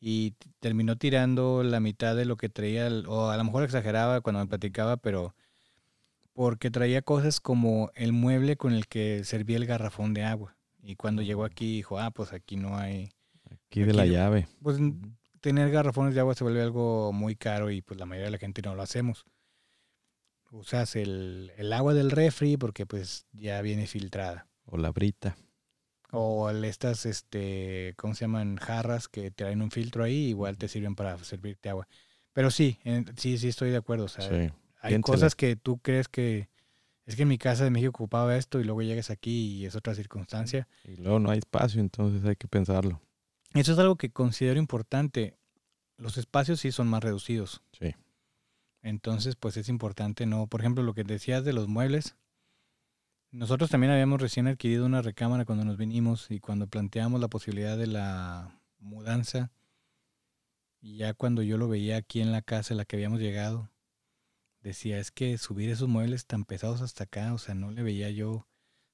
y terminó tirando la mitad de lo que traía, o a lo mejor exageraba cuando me platicaba, pero porque traía cosas como el mueble con el que servía el garrafón de agua. Y cuando llegó aquí dijo, ah, pues aquí no hay... Aquí de la llave. Pues tener garrafones de agua se vuelve algo muy caro y pues la mayoría de la gente no lo hacemos. Usas el, el agua del refri porque pues ya viene filtrada. O la brita. O estas, este, ¿cómo se llaman? Jarras que traen un filtro ahí, igual te sirven para servirte agua. Pero sí, en- sí, sí estoy de acuerdo. O sea, Sí. hay cosas que tú crees que es que en mi casa de México ocupaba esto y luego llegas aquí y es otra circunstancia. Y luego no hay espacio, entonces hay que pensarlo. Eso es algo que considero importante. Los espacios sí son más reducidos. Sí. Entonces, pues es importante, ¿no? Por ejemplo, lo que decías de los muebles. Nosotros también habíamos recién adquirido una recámara cuando nos vinimos y cuando planteamos la posibilidad de la mudanza, y ya cuando yo lo veía aquí en la casa en la que habíamos llegado, decía, es que subir esos muebles tan pesados hasta acá, o sea, no le veía yo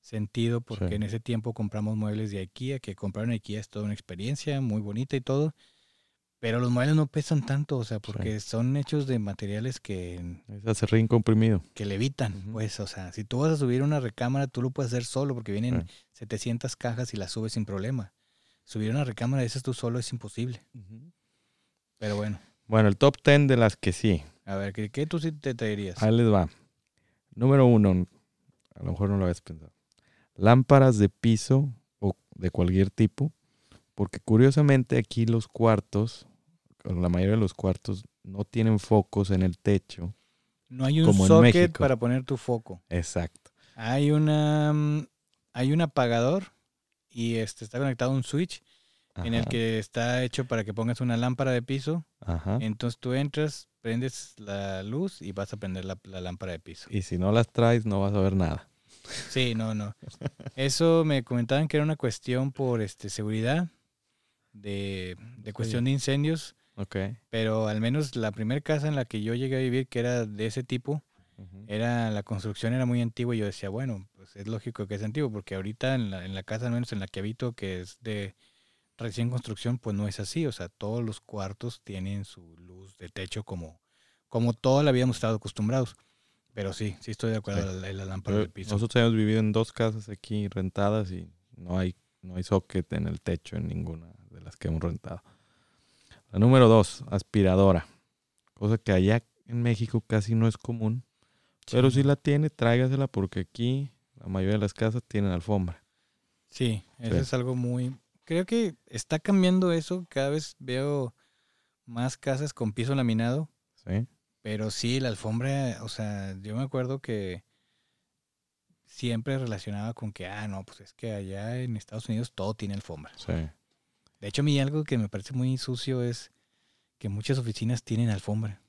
sentido porque Sí. en ese tiempo compramos muebles de IKEA, que comprar una IKEA es toda una experiencia muy bonita y todo, pero los muebles no pesan tanto, o sea, porque son hechos de materiales que Es acerrín comprimido. que levitan, Ujú. pues, o sea, si tú vas a subir una recámara, tú lo puedes hacer solo porque vienen Sí. 700 cajas y las subes sin problema. Subir una recámara de esas tú solo es imposible. Pero bueno, Bueno, el top 10 de las que sí. a ver, ¿qué, qué tú sí te traerías? Ahí les va. Número uno, a lo mejor no lo habías pensado. Lámparas de piso o de cualquier tipo, porque curiosamente aquí los cuartos, la mayoría de los cuartos, no tienen focos en el techo. No hay un como socket para poner tu foco. Exacto. Hay una mm, hay un apagador y este está conectado a un switch en el que está hecho para que pongas una lámpara de piso. Ajá. Entonces tú entras, prendes la luz y vas a prender la, la lámpara de piso. Y si no las traes, no vas a ver nada. Sí, no, no. Eso me comentaban que era una cuestión por este seguridad, de, de cuestión de incendios, Ok. pero al menos la primera casa en la que yo llegué a vivir, que era de ese tipo, era la construcción era muy antigua y yo decía, bueno, pues es lógico que es antiguo, porque ahorita en la, en la casa, al menos en la que habito, que es de recién construcción, pues no es así. O sea, todos los cuartos tienen su luz de techo como, como toda la habíamos estado acostumbrados. Pero sí, sí estoy de acuerdo Sí. en la, la lámpara Pero del piso. Nosotros hemos vivido en dos casas aquí rentadas y no hay, no hay socket en el techo en ninguna de las que hemos rentado. La número dos, aspiradora. Cosa que allá en México casi no es común. Pero si la tiene, tráigasela porque aquí la mayoría de las casas tienen alfombra. Sí, eso Sí. es algo muy... Creo que está cambiando eso. Cada vez veo más casas con piso laminado. ¿Sí? Pero sí, la alfombra, o sea, yo me acuerdo que siempre relacionaba con que, ah, no, pues es que allá en Estados Unidos todo tiene alfombra. Sí. De hecho, a mí algo que me parece muy sucio es que muchas oficinas tienen alfombra.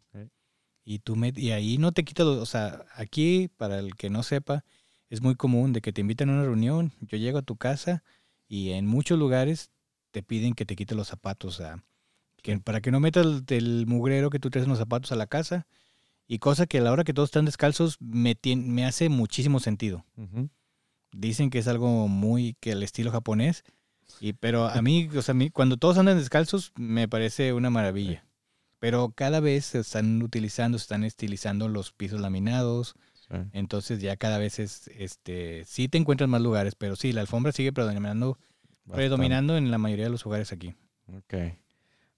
Y tú me, y ahí no te quitas, los- o sea, aquí, para el que no sepa, es muy común de que te invitan a una reunión, yo llego a tu casa y en muchos lugares te piden que te quites los zapatos, o sea, que para que no metas el, el mugrero que tú traes en los zapatos a la casa. Y cosa que a la hora que todos están descalzos me, tien- me hace muchísimo sentido. Dicen que es algo muy que el estilo japonés. Y, pero a mí, o sea, a mí, cuando todos andan descalzos, me parece una maravilla. Pero cada vez se están utilizando, se están estilizando los pisos laminados. Sí. Entonces ya cada vez es, este, sí te encuentras más lugares, pero sí, la alfombra sigue predominando, predominando en la mayoría de los hogares aquí. Bastante.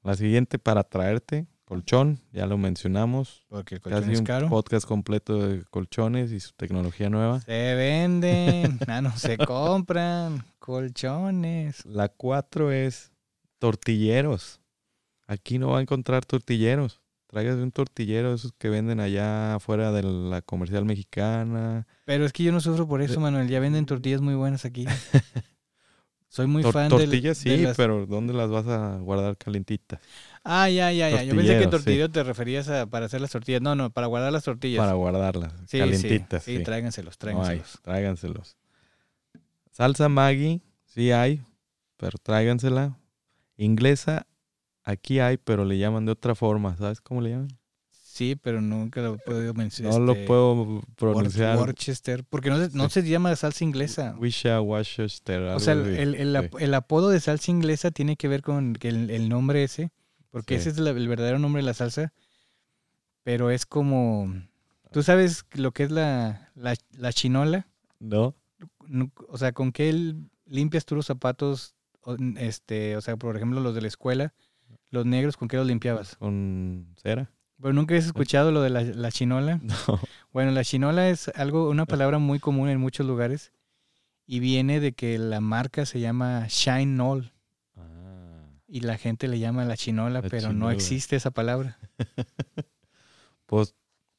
La siguiente para traerte, colchón, ya lo mencionamos. Porque el colchón Casi es un caro. podcast completo de colchones y su tecnología nueva. Se venden, ah, no se compran. colchones. La cuatro es tortilleros. Aquí no va a encontrar tortilleros. Tráigase un tortillero, esos que venden allá afuera de la comercial mexicana. Pero es que yo no sufro por eso, Manuel. Ya venden tortillas muy buenas aquí. Soy muy Tor- fan del- tortillas de sí, las- pero ¿dónde las vas a guardar calientitas? Ah, ya, ya, ya. Yo pensé que Tortillero, sí. te referías a para hacer las tortillas. No, no, para guardar las tortillas. Para guardarlas, sí, calientitas. Sí, sí, sí. tráiganselos, No tráiganselos. tráiganselos. Salsa Maggi, sí hay, pero tráigansela. Inglesa, aquí hay, pero le llaman de otra forma. ¿Sabes cómo le llaman? Sí, pero nunca lo he podido mencionar. No lo puedo pronunciar. Worcester. Porque no, se- no se llama salsa inglesa. Wisha, Worcester, O sea, el, el- el ap- Sí. el apodo de salsa inglesa tiene que ver con que el, nombre ese, porque Sí. ese es la- el verdadero nombre de la salsa, pero es como, ¿tú sabes lo que es la, la, la chinola? ¿No? O sea, ¿con qué limpias tú los zapatos? Este, o sea, por ejemplo, los de la escuela, los negros, ¿con qué los limpiabas? ¿Con cera? Pero nunca has escuchado lo de la, la chinola. No. Bueno, la chinola es algo, una palabra muy común en muchos lugares y viene de que la marca se llama Shine Nol. Ah. y la gente le llama la chinola, La pero no chinola. existe esa palabra. Pues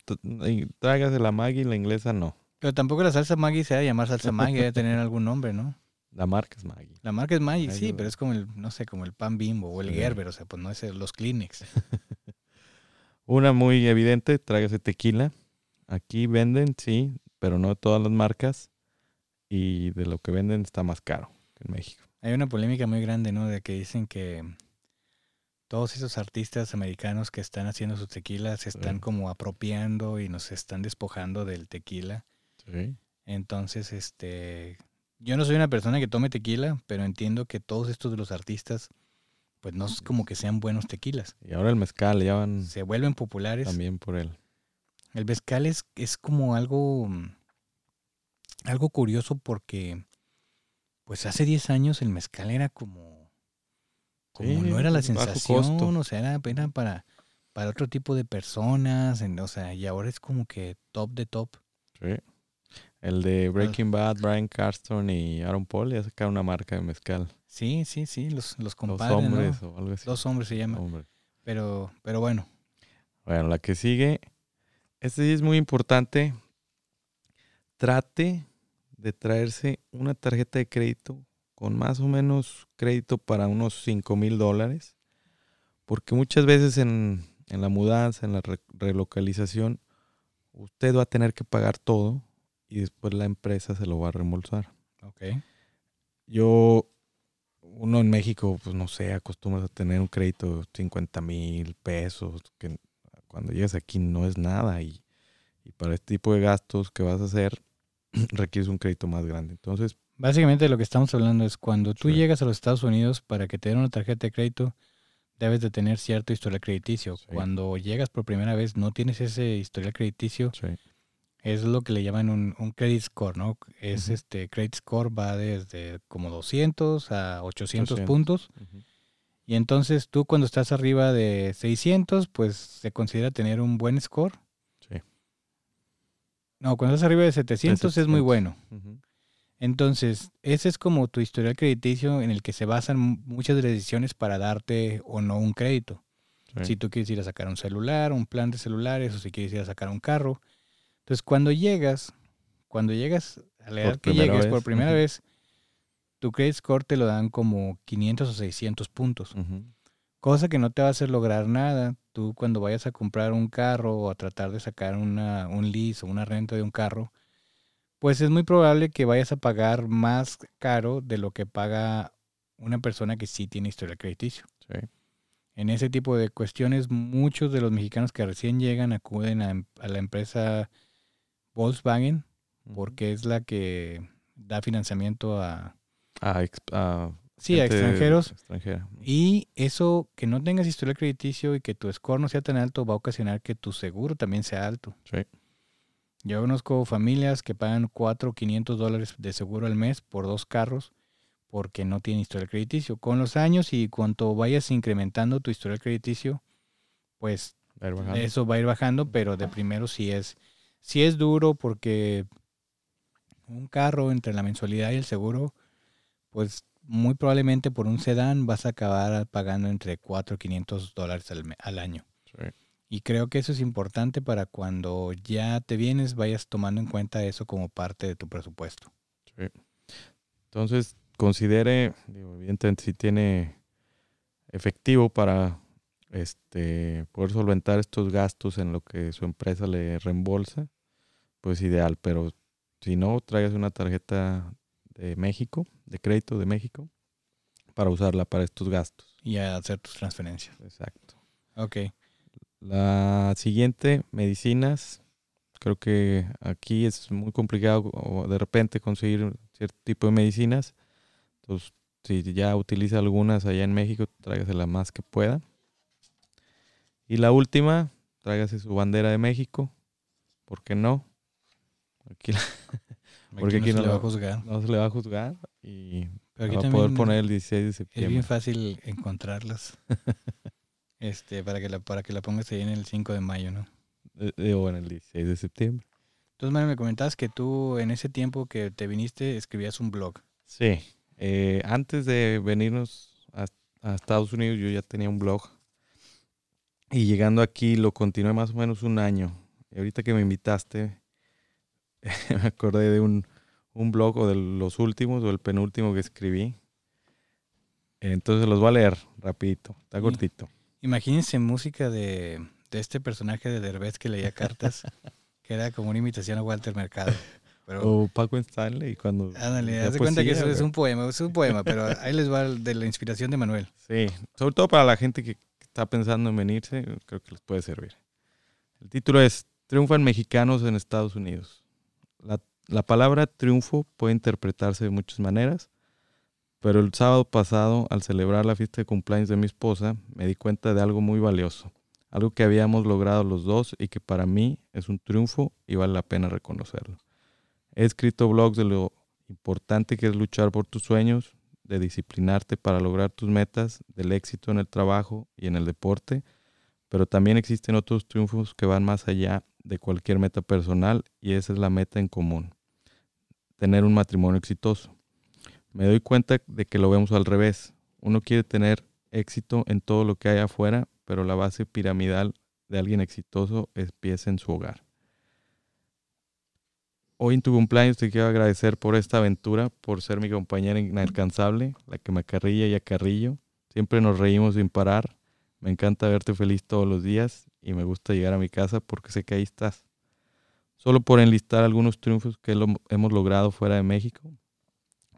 t- y tráigase la Maggi, la inglesa no. Pero tampoco la salsa Maggi se va a llamar salsa Maggi, debe tener algún nombre, ¿no? La marca es Maggi. La marca es Maggi, Ay, sí, pero es como el, no sé, como el pan bimbo o el Sí. Gerber, o sea, pues no es los Kleenex. Una muy evidente, tráigase tequila. Aquí venden, sí, pero no todas las marcas. Y de lo que venden está más caro que en México. Hay una polémica muy grande, ¿no? De que dicen que todos esos artistas americanos que están haciendo sus tequilas se están Sí. como apropiando y nos están despojando del tequila. Sí. Entonces, este, yo no soy una persona que tome tequila, pero entiendo que todos estos de los artistas, pues no es como que sean buenos tequilas. Y ahora el mezcal ya van Se vuelven populares. también por él. El mezcal es, es como algo, algo curioso porque, pues hace 10 años el mezcal era como, como Sí, no era la sensación, o sea, era, era para, para otro tipo de personas, en- o sea, y ahora es como que top de top. Sí. El de Breaking Bad, Brian Carston y Aaron Paul ya sacaron una marca de mezcal. Sí, sí, sí, los, los Los compadres, ¿no? hombres o algo así. Dos hombres se llama. Hombres. Pero, pero bueno, Bueno, la que sigue. Este sí es muy importante. Trate de traerse una tarjeta de crédito con más o menos crédito para unos 5 mil dólares. Porque muchas veces en, en la mudanza, en la re- relocalización, usted va a tener que pagar todo y después la empresa se lo va a reembolsar. ok. Yo, uno en México, pues no sé, acostumbras a tener un crédito de 50 mil pesos, que cuando llegas aquí no es nada y, y para este tipo de gastos que vas a hacer requieres un crédito más grande. Entonces, Básicamente lo que estamos hablando es cuando tú Sí. llegas a los Estados Unidos para que te den una tarjeta de crédito, debes de tener cierto historial crediticio. Sí. Cuando llegas por primera vez no tienes ese historial crediticio, sí, es lo que le llaman un, un credit score, ¿no? Es este credit score va desde como 200 a 800, 800. puntos y entonces tú cuando estás arriba de 600, pues se considera tener un buen score. Sí. No, cuando estás arriba de 700 es muy 700. bueno. Entonces, ese es como tu historial crediticio en el que se basan mu- muchas decisiones para darte o no un crédito. sí, Si tú quieres ir a sacar un celular, un plan de celulares, o si quieres ir a sacar un carro. Entonces, cuando llegas, cuando llegas a la Por edad que llegues vez, por primera vez, tu credit score te lo dan como 500 o 600 puntos. Cosa que no te va a hacer lograr nada. Tú cuando vayas a comprar un carro o a tratar de sacar una, un lease o una renta de un carro, pues es muy probable que vayas a pagar más caro de lo que paga una persona que sí tiene historial crediticio. sí, En ese tipo de cuestiones, muchos de los mexicanos que recién llegan acuden a, a la empresa Volkswagen porque es la que da financiamiento a, ex- ah, sí, a extranjeros. extranjera. Y eso, que no tengas historial crediticio y que tu score no sea tan alto, va a ocasionar que tu seguro también sea alto. Sí. Yo conozco familias que pagan 4 o 500 dólares de seguro al mes por dos carros porque no tienen historial crediticio. Con los años y cuanto vayas incrementando tu historial crediticio, pues Va a eso va a ir bajando, pero de primero sí es, sí es duro porque un carro entre la mensualidad y el seguro, pues muy probablemente por un sedán vas a acabar pagando entre 4 y 500 dólares al, al año. Sí. Y creo que eso es importante para cuando ya te vienes, vayas tomando en cuenta eso como parte de tu presupuesto. Entonces, considere, digo, evidentemente, si tiene efectivo para este poder solventar estos gastos en lo que su empresa le reembolsa, pues ideal. Pero si no, traigas una tarjeta de México, de crédito de México, para usarla para estos gastos. Y a hacer tus transferencias. Exacto. Ok. La siguiente, medicinas. Creo que aquí es muy complicado de repente conseguir cierto tipo de medicinas. Entonces, si ya utiliza algunas allá en México, tráigase la más que pueda. Y la última, tráigase su bandera de México. ¿Por qué no? Aquí la- Porque aquí aquí no no se le va a juzgar. no se le va a juzgar y Pero va a poder poner el 16 de es septiembre. bien fácil encontrarlas. este, para que la, para que la pongas ahí en el 5 de mayo, ¿no? Eh, o en el 16 de septiembre. Entonces, Mario, me comentabas que tú en ese tiempo que te viniste escribías un blog. Sí, eh, antes de venirnos a, a Estados Unidos yo ya tenía un blog y llegando aquí lo continué más o menos un año. Y ahorita que me invitaste me acordé de un, un blog o de los últimos o el penúltimo que escribí. Entonces los voy a leer rapidito, está Sí. cortito. Imagínense música de, de este personaje de Derbez que leía cartas, que era como una imitación a Walter Mercado. Pero, O Paco Stanley cuando... ándale, haz de cuenta que eso es un poema, es un poema, pero ahí les va de la inspiración de Manuel. Sí, sobre todo para la gente que está pensando en venirse, creo que les puede servir. El título es Triunfan mexicanos en Estados Unidos. La, la palabra triunfo puede interpretarse de muchas maneras, pero el sábado pasado, al celebrar la fiesta de cumpleaños de mi esposa, me di cuenta de algo muy valioso, algo que habíamos logrado los dos y que para mí es un triunfo y vale la pena reconocerlo. He escrito blogs de lo importante que es luchar por tus sueños, de disciplinarte para lograr tus metas, del éxito en el trabajo y en el deporte, pero también existen otros triunfos que van más allá de cualquier meta personal y esa es la meta en común, tener un matrimonio exitoso. Me doy cuenta de que lo vemos al revés. Uno quiere tener éxito en todo lo que hay afuera, pero la base piramidal de alguien exitoso empieza en su hogar. Hoy en tu cumpleaños te quiero agradecer por esta aventura, por ser mi compañera inalcanzable, la que me acarrilla y acarrillo. Siempre nos reímos sin parar. Me encanta verte feliz todos los días y me gusta llegar a mi casa porque sé que ahí estás. Solo por enlistar algunos triunfos que hemos logrado fuera de México.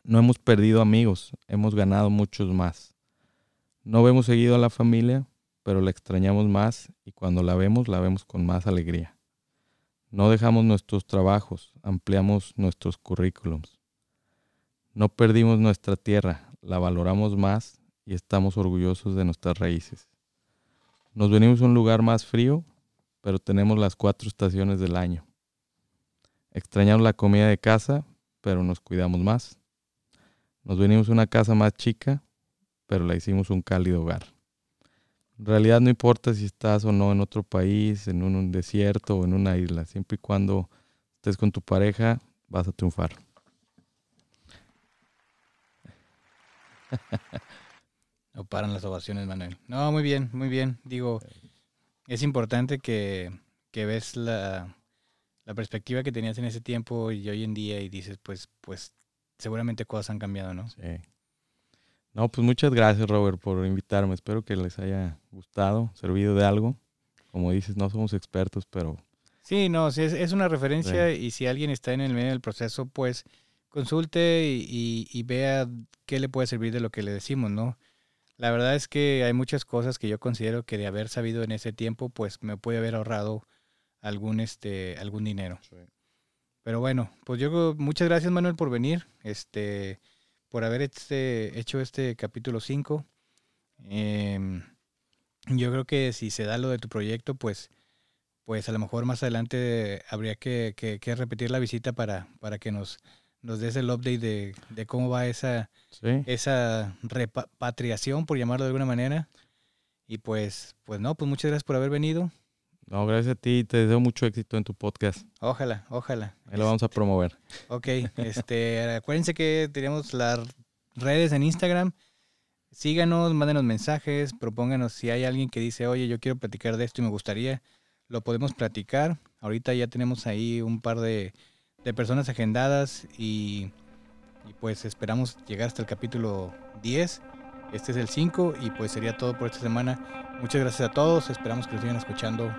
No hemos perdido amigos, hemos ganado muchos más. No vemos seguido a la familia, pero la extrañamos más y cuando la vemos, la vemos con más alegría. No dejamos nuestros trabajos, ampliamos nuestros currículums. No perdimos nuestra tierra, la valoramos más y estamos orgullosos de nuestras raíces. Nos venimos a un lugar más frío, pero tenemos las cuatro estaciones del año. Extrañamos la comida de casa, pero nos cuidamos más. Nos venimos a una casa más chica, pero la hicimos un cálido hogar. En realidad no importa si estás o no en otro país, en un, desierto o en una isla, siempre y cuando estés con tu pareja, vas a triunfar. No paran las ovaciones, Manuel. No, muy bien, muy bien. Digo, es importante que, que ves la, la perspectiva que tenías en ese tiempo y hoy en día y dices, pues, pues seguramente cosas han cambiado, ¿no? Sí. No, pues muchas gracias, Robert, por invitarme. Espero que les haya gustado, servido de algo. Como dices, no somos expertos, pero Sí, no, sí, es, es una referencia y si alguien está en el medio del proceso, pues consulte y, y- y vea qué le puede servir de lo que le decimos, ¿no? La verdad es que hay muchas cosas que yo considero que de haber sabido en ese tiempo, pues me puede haber ahorrado algún, este, algún dinero. Pero bueno, pues yo muchas gracias Manuel por venir, este, por haber este, hecho este capítulo 5. yo creo que si se da lo de tu proyecto, pues, pues a lo mejor más adelante habría que, que- que repetir la visita para, para que nos, nos des el update de, de cómo va esa, sí. esa repatriación, por llamarlo de alguna manera. Y pues, pues no, pues muchas gracias por haber venido. No, gracias a ti. Te deseo mucho éxito en tu podcast. Ojalá, ojalá. Ahí lo vamos a promover. Ok, este, acuérdense que teníamos la redes en Instagram. Síganos, mándenos mensajes, propónganos si hay alguien que dice, oye, yo quiero platicar de esto y me gustaría, lo podemos platicar. Ahorita ya tenemos ahí un par de, de personas agendadas y, y pues esperamos llegar hasta el capítulo 10. Este es el 5 y pues sería todo por esta semana. Muchas gracias a todos, esperamos que lo sigan escuchando